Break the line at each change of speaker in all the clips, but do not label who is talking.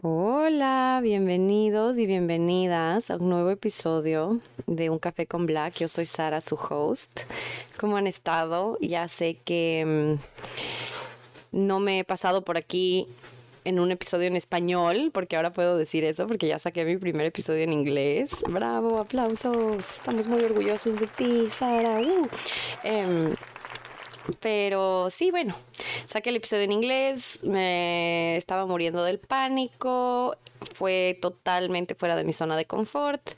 Hola, bienvenidos y bienvenidas a un nuevo episodio de Un Café con Black. Yo soy Sara, su host. ¿Cómo han estado? Ya sé que mm, no me he pasado por aquí en un episodio en español, porque ahora puedo decir eso, porque ya saqué mi primer episodio en inglés. Bravo, aplausos. Estamos muy orgullosos de ti, Sara. Uh. Em, pero sí, bueno, saqué el episodio en inglés, me estaba muriendo del pánico, fue totalmente fuera de mi zona de confort.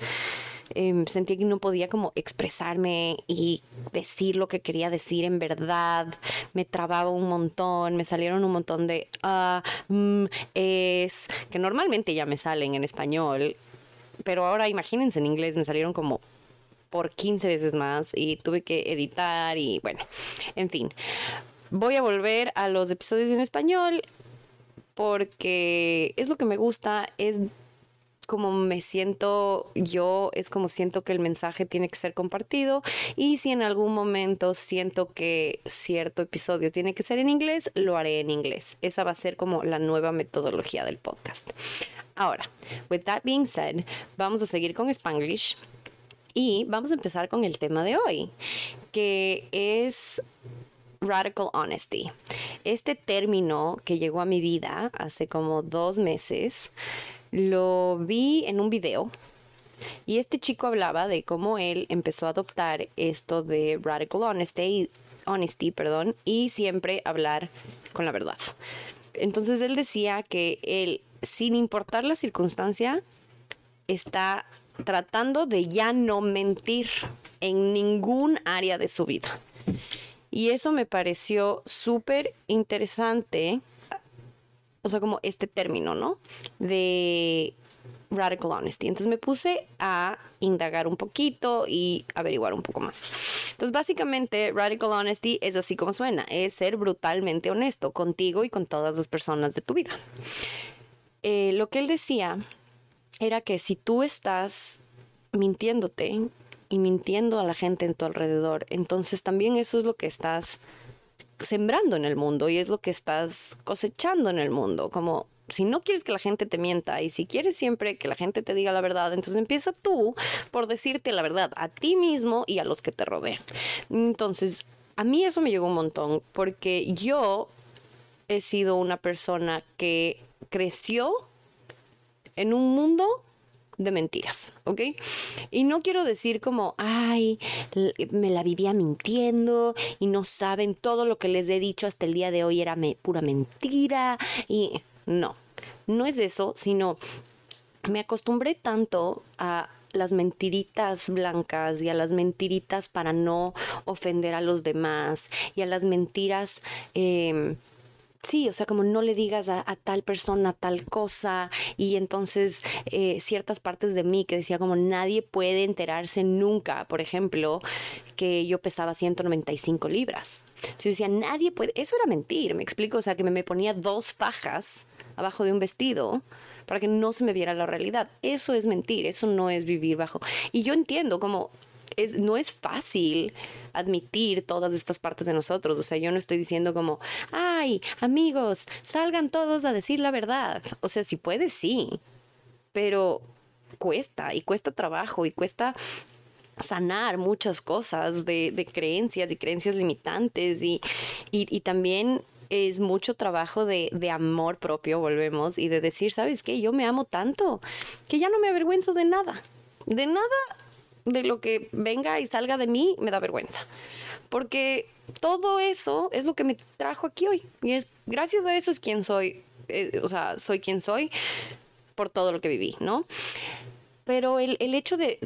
Eh, sentí que no podía como expresarme y decir lo que quería decir en verdad. Me trababa un montón, me salieron un montón de ah, mm, es, que normalmente ya me salen en español, pero ahora imagínense en inglés, me salieron como por 15 veces más y tuve que editar y bueno, en fin. Voy a volver a los episodios en español porque es lo que me gusta, es como me siento yo, es como siento que el mensaje tiene que ser compartido y si en algún momento siento que cierto episodio tiene que ser en inglés, lo haré en inglés. Esa va a ser como la nueva metodología del podcast. Ahora, with that being said, vamos a seguir con Spanglish. Y vamos a empezar con el tema de hoy, que es Radical Honesty. Este término que llegó a mi vida hace como dos meses, lo vi en un video y este chico hablaba de cómo él empezó a adoptar esto de Radical Honesty, honesty perdón, y siempre hablar con la verdad. Entonces él decía que él, sin importar la circunstancia, está tratando de ya no mentir en ningún área de su vida. Y eso me pareció súper interesante, o sea, como este término, ¿no? De radical honesty. Entonces me puse a indagar un poquito y averiguar un poco más. Entonces básicamente radical honesty es así como suena, es ser brutalmente honesto contigo y con todas las personas de tu vida. Eh, lo que él decía era que si tú estás mintiéndote y mintiendo a la gente en tu alrededor, entonces también eso es lo que estás sembrando en el mundo y es lo que estás cosechando en el mundo, como si no quieres que la gente te mienta y si quieres siempre que la gente te diga la verdad, entonces empieza tú por decirte la verdad a ti mismo y a los que te rodean. Entonces, a mí eso me llegó un montón porque yo he sido una persona que creció en un mundo de mentiras, ¿ok? Y no quiero decir como, ay, me la vivía mintiendo y no saben todo lo que les he dicho hasta el día de hoy era pura mentira y no, no es eso, sino me acostumbré tanto a las mentiritas blancas y a las mentiritas para no ofender a los demás y a las mentiras eh, Sí, o sea, como no le digas a, tal persona tal cosa y entonces eh, ciertas partes de mí que decía como nadie puede enterarse nunca, por ejemplo, que yo pesaba 195 libras. Yo decía, nadie puede, eso era mentir, me explico, o sea, que me, me ponía dos fajas abajo de un vestido para que no se me viera la realidad. Eso es mentir, eso no es vivir bajo. Y yo entiendo como no es fácil admitir todas estas partes de nosotros. O sea, yo no estoy diciendo como, ay, amigos, salgan todos a decir la verdad. O sea, si puedes, sí, pero cuesta y cuesta trabajo y cuesta sanar muchas cosas de, creencias y creencias limitantes y, y, también es mucho trabajo de, de, amor propio, volvemos, y de decir, ¿sabes qué? Yo me amo tanto que ya no me avergüenzo de nada. De nada de lo que venga y salga de mí me da vergüenza. Porque todo eso es lo que me trajo aquí hoy. Y es gracias a eso es quien soy. Eh, o sea, soy quien soy por todo lo que viví, ¿no? Pero el, el hecho de,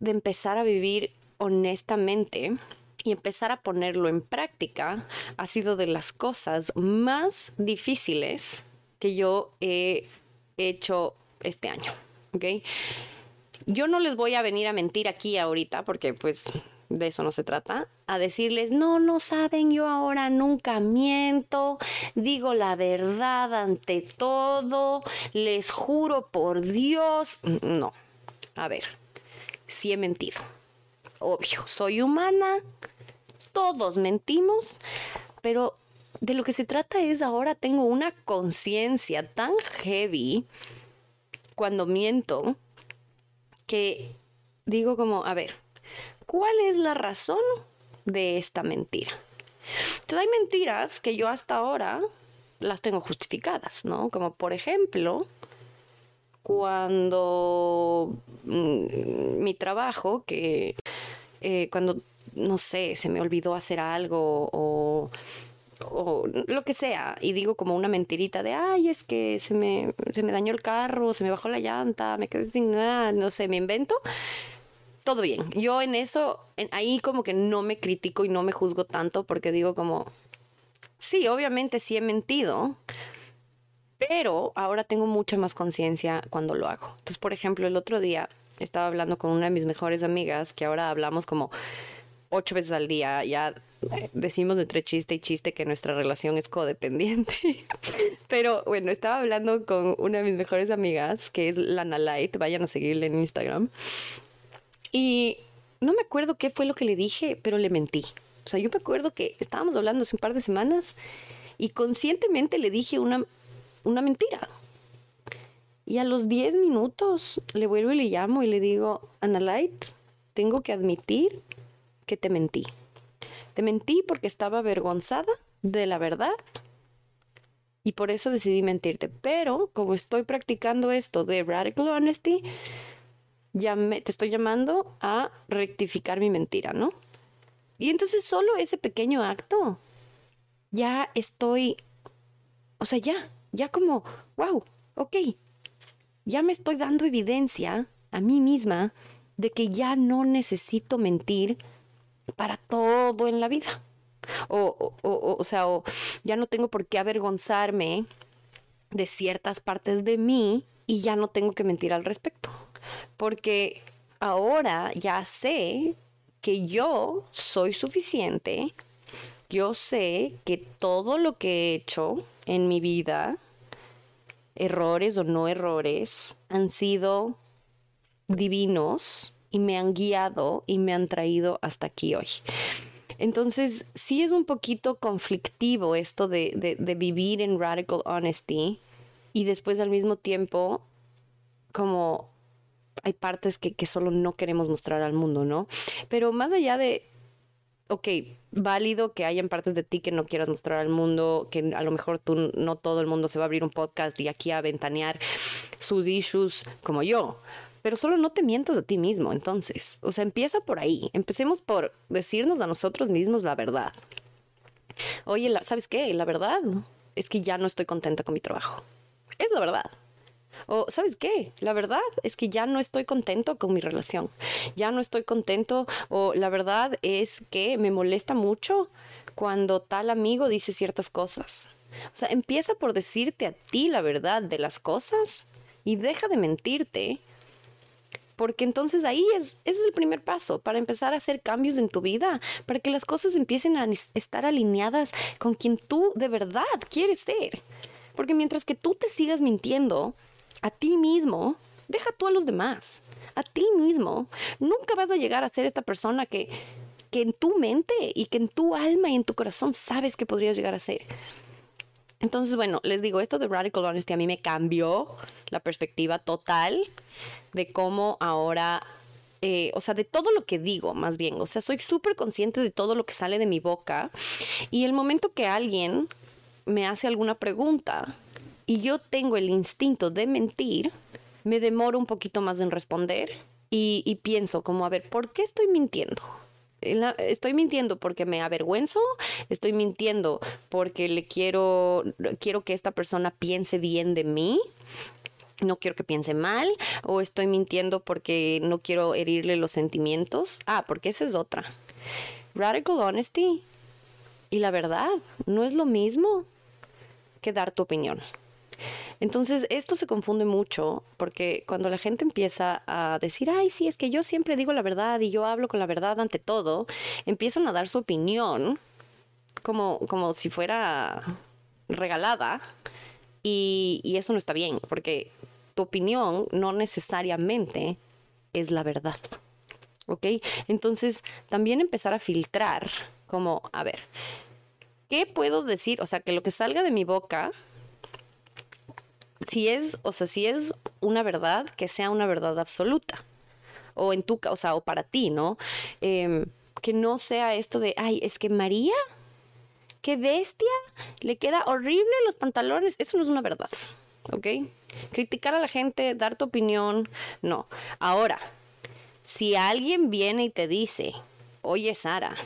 de empezar a vivir honestamente y empezar a ponerlo en práctica ha sido de las cosas más difíciles que yo he hecho este año. ¿ok? Yo no les voy a venir a mentir aquí ahorita porque pues de eso no se trata, a decirles, no, no saben, yo ahora nunca miento, digo la verdad ante todo, les juro por Dios, no, a ver, sí he mentido, obvio, soy humana, todos mentimos, pero de lo que se trata es ahora tengo una conciencia tan heavy cuando miento que digo como, a ver, ¿cuál es la razón de esta mentira? Entonces hay mentiras que yo hasta ahora las tengo justificadas, ¿no? Como por ejemplo, cuando mm, mi trabajo, que eh, cuando, no sé, se me olvidó hacer algo o o lo que sea, y digo como una mentirita de, ay, es que se me, se me dañó el carro, se me bajó la llanta, me quedé sin nada, no sé, me invento, todo bien. Yo en eso, ahí como que no me critico y no me juzgo tanto porque digo como, sí, obviamente sí he mentido, pero ahora tengo mucha más conciencia cuando lo hago. Entonces, por ejemplo, el otro día estaba hablando con una de mis mejores amigas que ahora hablamos como ocho veces al día, ya decimos entre chiste y chiste que nuestra relación es codependiente. Pero bueno, estaba hablando con una de mis mejores amigas, que es Lana Light, vayan a seguirle en Instagram. Y no me acuerdo qué fue lo que le dije, pero le mentí. O sea, yo me acuerdo que estábamos hablando hace un par de semanas y conscientemente le dije una, una mentira. Y a los 10 minutos le vuelvo y le llamo y le digo, Light, tengo que admitir te mentí. Te mentí porque estaba avergonzada de la verdad y por eso decidí mentirte. Pero como estoy practicando esto de radical honesty, ya te estoy llamando a rectificar mi mentira, ¿no? Y entonces solo ese pequeño acto, ya estoy, o sea, ya, ya como, wow, ok, ya me estoy dando evidencia a mí misma de que ya no necesito mentir para todo en la vida. O, o, o, sea, o ya no tengo por qué avergonzarme de ciertas partes de mí y ya no tengo que mentir al respecto. Porque ahora ya sé que yo soy suficiente, yo sé que todo lo que he hecho en mi vida, errores o no errores, han sido divinos y me han guiado y me han traído hasta aquí hoy. Entonces, sí es un poquito conflictivo esto de, vivir en radical honesty y después al mismo tiempo, como hay partes que, que solo no queremos mostrar al mundo, ¿no? Pero más allá de, ok, válido que hayan partes de ti que no quieras mostrar al mundo, que a lo mejor tú no todo el mundo se va a abrir un podcast y aquí a ventanear sus issues como yo pero solo no te mientas a ti mismo, entonces. O sea, empieza por ahí. Empecemos por decirnos a nosotros mismos la verdad. Oye, ¿sabes qué? La verdad es que ya no estoy contenta con mi trabajo. Es la verdad. O, ¿sabes qué? La verdad es que ya no estoy contento con mi relación. Ya no estoy contento. O la verdad es que me molesta mucho cuando tal amigo dice ciertas cosas. O sea, empieza por decirte a ti la verdad de las cosas y deja de mentirte porque entonces ahí es, es el primer paso para empezar a hacer cambios en tu vida, para que las cosas empiecen a estar alineadas con quien tú de verdad quieres ser. Porque mientras que tú te sigas mintiendo a ti mismo, deja tú a los demás, a ti mismo, nunca vas a llegar a ser esta persona que, que en tu mente y que en tu alma y en tu corazón sabes que podrías llegar a ser. Entonces, bueno, les digo, esto de Radical Honesty a mí me cambió la perspectiva total de cómo ahora, eh, o sea, de todo lo que digo, más bien, o sea, soy súper consciente de todo lo que sale de mi boca y el momento que alguien me hace alguna pregunta y yo tengo el instinto de mentir, me demoro un poquito más en responder y, y pienso como, a ver, ¿por qué estoy mintiendo? Estoy mintiendo porque me avergüenzo, estoy mintiendo porque le quiero, quiero que esta persona piense bien de mí, no quiero que piense mal, o estoy mintiendo porque no quiero herirle los sentimientos. Ah, porque esa es otra. Radical honesty y la verdad no es lo mismo que dar tu opinión. Entonces, esto se confunde mucho porque cuando la gente empieza a decir, ay, sí, es que yo siempre digo la verdad y yo hablo con la verdad ante todo, empiezan a dar su opinión como, como si fuera regalada y, y eso no está bien porque tu opinión no necesariamente es la verdad. ¿Ok? Entonces, también empezar a filtrar como, a ver, ¿qué puedo decir? O sea, que lo que salga de mi boca si es, o sea, si es una verdad, que sea una verdad absoluta. O en tu o sea, o para ti, ¿no? Em, que no sea esto de, ay, es que María, qué bestia, le queda horrible los pantalones. Eso no es una verdad, ¿ok? Criticar a la gente, dar tu opinión, no. Ahora, si alguien viene y te dice, oye, Sara,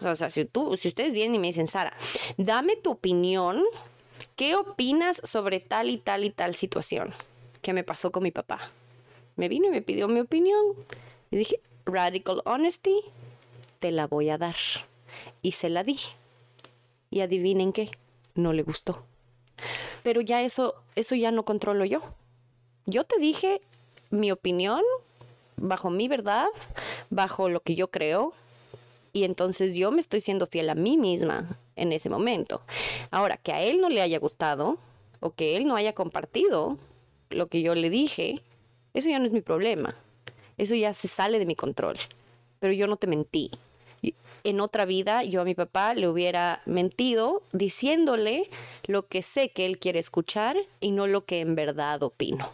o sea, si tú, si ustedes vienen y me dicen, Sara, dame tu opinión ¿qué opinas sobre tal y tal y tal situación que me pasó con mi papá? Me vino y me pidió mi opinión y dije, radical honesty, te la voy a dar. Y se la di. Y adivinen qué, no le gustó. Pero ya eso, eso ya no controlo yo. Yo te dije mi opinión bajo mi verdad, bajo lo que yo creo, y entonces yo me estoy siendo fiel a mí misma en ese momento. Ahora, que a él no le haya gustado o que él no haya compartido lo que yo le dije, eso ya no es mi problema. Eso ya se sale de mi control. Pero yo no te mentí. En otra vida yo a mi papá le hubiera mentido diciéndole lo que sé que él quiere escuchar y no lo que en verdad opino.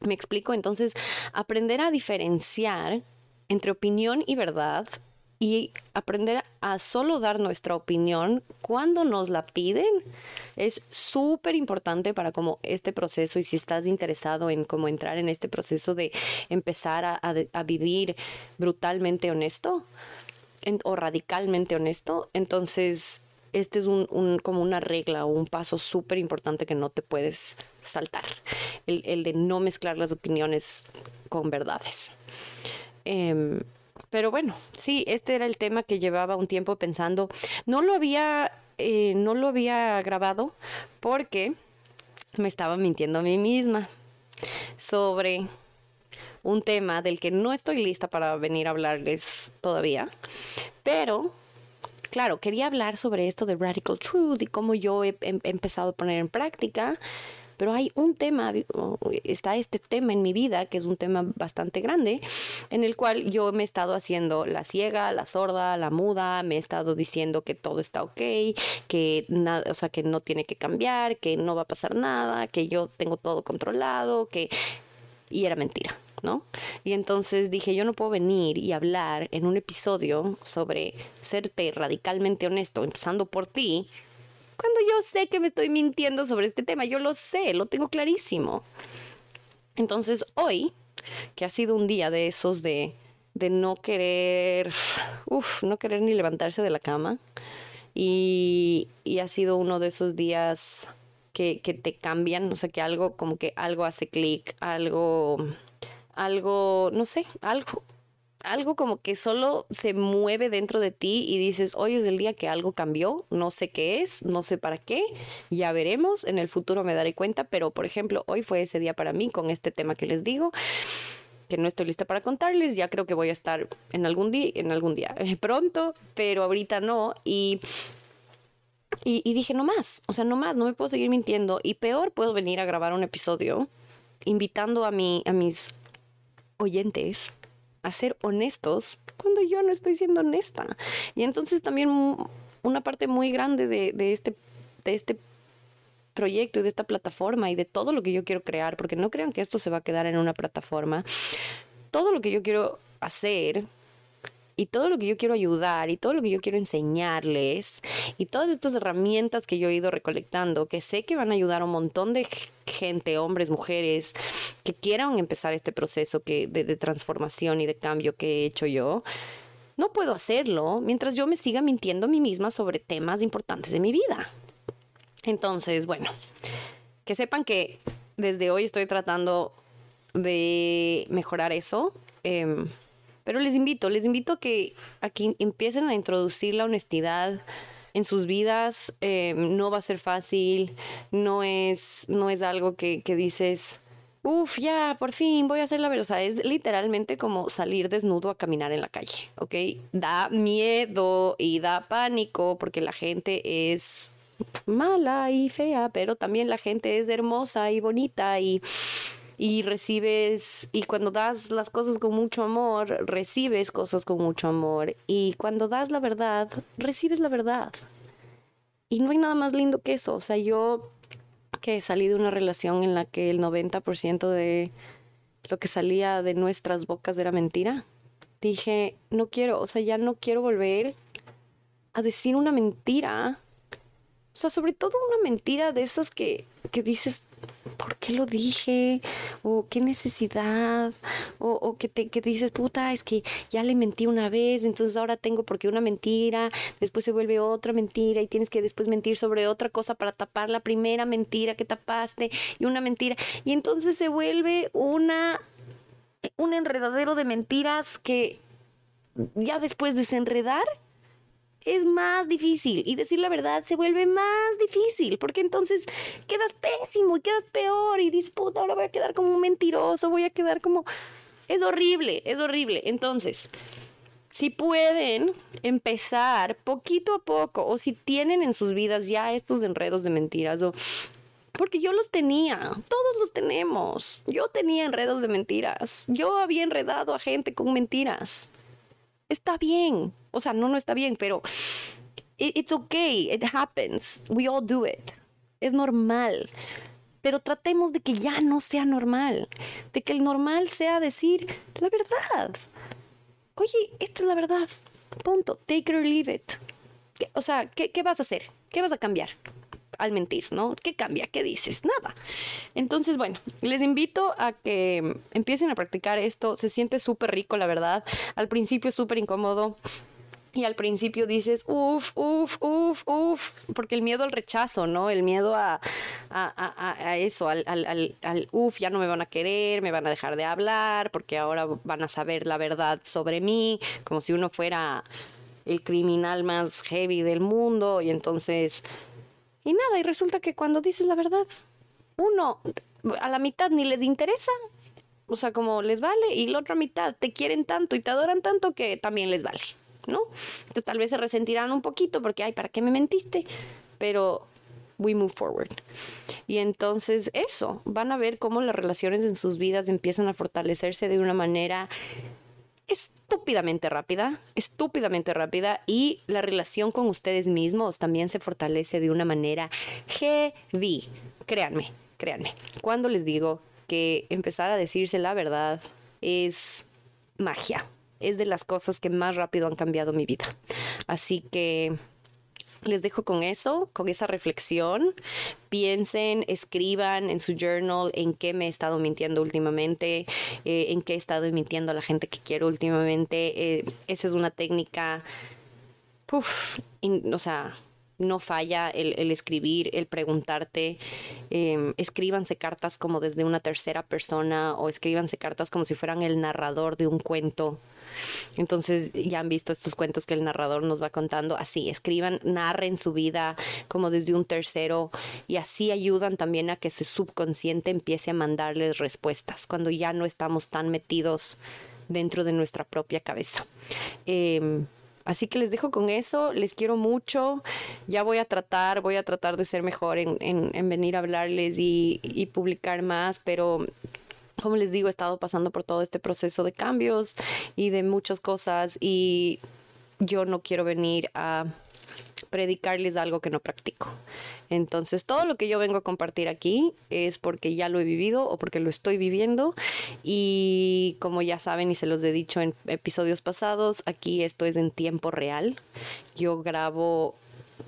¿Me explico? Entonces, aprender a diferenciar entre opinión y verdad y aprender a solo dar nuestra opinión cuando nos la piden es súper importante para como este proceso y si estás interesado en cómo entrar en este proceso de empezar a, vivir brutalmente honesto o radicalmente honesto, entonces este es un, como una regla o un paso súper importante que no te puedes saltar, el, de no mezclar las opiniones con verdades. Em, pero bueno, sí, este era el tema que llevaba un tiempo pensando. No lo había, eh, no lo había grabado porque me estaba mintiendo a mí misma sobre un tema del que no estoy lista para venir a hablarles todavía. Pero, claro, quería hablar sobre esto de Radical Truth y cómo yo he, he empezado a poner en práctica pero hay un tema, está este tema en mi vida, que es un tema bastante grande, en el cual yo me he estado haciendo la ciega, la sorda, la muda, me he estado diciendo que todo está ok, que nada, o sea, que no tiene que cambiar, que no va a pasar nada, que yo tengo todo controlado, que... Y era mentira. ¿no? Y entonces dije, yo no puedo venir y hablar en un episodio sobre serte radicalmente honesto, empezando por ti, cuando yo sé que me estoy mintiendo sobre este tema, yo lo sé, lo tengo clarísimo. Entonces hoy, que ha sido un día de esos de, de no querer, uff, no querer ni levantarse de la cama, y, y ha sido uno de esos días que, que, te cambian, o sea, que algo, como que algo hace clic, algo, algo, no sé, algo, algo como que solo se mueve dentro de ti y dices, hoy es el día que algo cambió, no sé qué es, no sé para qué, ya veremos, en el futuro me daré cuenta, pero por ejemplo, hoy fue ese día para mí con este tema que les digo que no estoy lista para contarles, ya creo que voy a estar en algún día, en algún día pronto, pero ahorita no y y, dije, no más, o sea, no más, no me puedo seguir mintiendo. Y peor, puedo venir a grabar un episodio invitando a, mi, a mis oyentes a ser honestos cuando yo no estoy siendo honesta. Y entonces también una parte muy grande de, de este, de este proyecto y de esta plataforma y de todo lo que yo quiero crear, porque no crean que esto se va a quedar en una plataforma. Todo lo que yo quiero hacer y todo lo que yo quiero ayudar y todo lo que yo quiero enseñarles y todas estas herramientas que yo he ido recolectando, que sé que van a ayudar a un montón de gente, hombres, mujeres, que quieran empezar este proceso que, de, transformación y de cambio que he hecho yo. No puedo hacerlo mientras yo me siga mintiendo a mí misma sobre temas importantes de mi vida. Entonces, bueno, que sepan que desde hoy estoy tratando de mejorar eso. Eh, pero les invito, les invito a que, aquí empiecen a introducir la honestidad en sus vidas eh, no va a ser fácil, no es, no es algo que, que dices, uff, ya, por fin voy a hacer la verdad. O sea, es literalmente como salir desnudo a caminar en la calle, ¿ok? Da miedo y da pánico porque la gente es mala y fea, pero también la gente es hermosa y bonita y y recibes, y cuando das las cosas con mucho amor, recibes cosas con mucho amor. Y cuando das la verdad, recibes la verdad. Y no hay nada más lindo que eso. O sea, yo que salí de una relación en la que el 90% de lo que salía de nuestras bocas era mentira, dije, no quiero, o sea, ya no quiero volver a decir una mentira. O sea, sobre todo una mentira de esas que, que dices, ¿por qué lo dije? O qué necesidad, o, que, te, que dices, puta, es que ya le mentí una vez, entonces ahora tengo porque una mentira, después se vuelve otra mentira y tienes que después mentir sobre otra cosa para tapar la primera mentira que tapaste y una mentira. Y entonces se vuelve una, un enredadero de mentiras que ya después desenredar es más difícil y decir la verdad se vuelve más difícil porque entonces quedas pésimo y quedas peor y disputa, ahora voy a quedar como un mentiroso, voy a quedar como... Es horrible, es horrible. Entonces, si pueden empezar poquito a poco o si tienen en sus vidas ya estos enredos de mentiras o porque yo los tenía, todos los tenemos. Yo tenía enredos de mentiras. Yo había enredado a gente con mentiras. Está bien, o sea, no, no está bien, pero it's okay, it happens, we all do it. Es normal. Pero tratemos de que ya no sea normal, de que el normal sea decir la verdad. Oye, esta es la verdad. Punto. Take it or leave it. O sea, ¿qué, ¿qué vas a hacer? ¿Qué vas a cambiar? al mentir, ¿no? ¿Qué cambia? ¿Qué dices? Nada. Entonces, bueno, les invito a que empiecen a practicar esto. Se siente súper rico, la verdad. Al principio es súper incómodo. Y al principio dices, uff, uff, uff, uff, porque el miedo al rechazo, ¿no? El miedo a, a, eso, al, al, al, uff, ya no me van a querer, me van a dejar de hablar, porque ahora van a saber la verdad sobre mí, como si uno fuera el criminal más heavy del mundo. Y entonces, y nada, y resulta que cuando dices la verdad, uno a la mitad ni les interesa, o sea, como les vale, y la otra mitad te quieren tanto y te adoran tanto que también les vale. ¿No? Entonces tal vez se resentirán un poquito porque, ay, ¿para qué me mentiste? Pero we move forward. Y entonces eso, van a ver cómo las relaciones en sus vidas empiezan a fortalecerse de una manera estúpidamente rápida, estúpidamente rápida y la relación con ustedes mismos también se fortalece de una manera heavy. Créanme, créanme. Cuando les digo que empezar a decirse la verdad es magia es de las cosas que más rápido han cambiado mi vida. Así que les dejo con eso, con esa reflexión. Piensen, escriban en su journal en qué me he estado mintiendo últimamente, eh, en qué he estado mintiendo a la gente que quiero últimamente. Eh, esa es una técnica, o sea, no falla el, escribir, el preguntarte. Em, escríbanse cartas como desde una tercera persona o escríbanse cartas como si fueran el narrador de un cuento. Entonces ya han visto estos cuentos que el narrador nos va contando. Así, escriban, narren su vida como desde un tercero y así ayudan también a que su subconsciente empiece a mandarles respuestas cuando ya no estamos tan metidos dentro de nuestra propia cabeza. Em, así que les dejo con eso, les quiero mucho, ya voy a tratar, voy a tratar de ser mejor en, venir a hablarles y publicar más, pero como les digo, he estado pasando por todo este proceso de cambios y de muchas cosas y yo no quiero venir a predicarles algo que no practico. Entonces, todo lo que yo vengo a compartir aquí es porque ya lo he vivido o porque lo estoy viviendo. Y como ya saben y se los he dicho en episodios pasados, aquí esto es en tiempo real. Yo grabo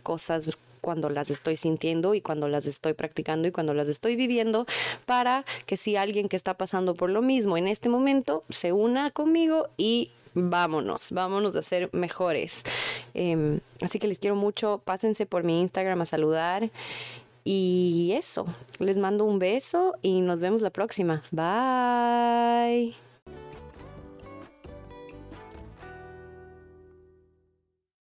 cosas cuando las estoy sintiendo y cuando las estoy practicando y cuando las estoy viviendo para que si alguien que está pasando por lo mismo en este momento se una conmigo y vámonos, vámonos a ser mejores. Em, así que les quiero mucho, pásense por mi Instagram a saludar. Y eso, les mando un beso y nos vemos la próxima. Bye.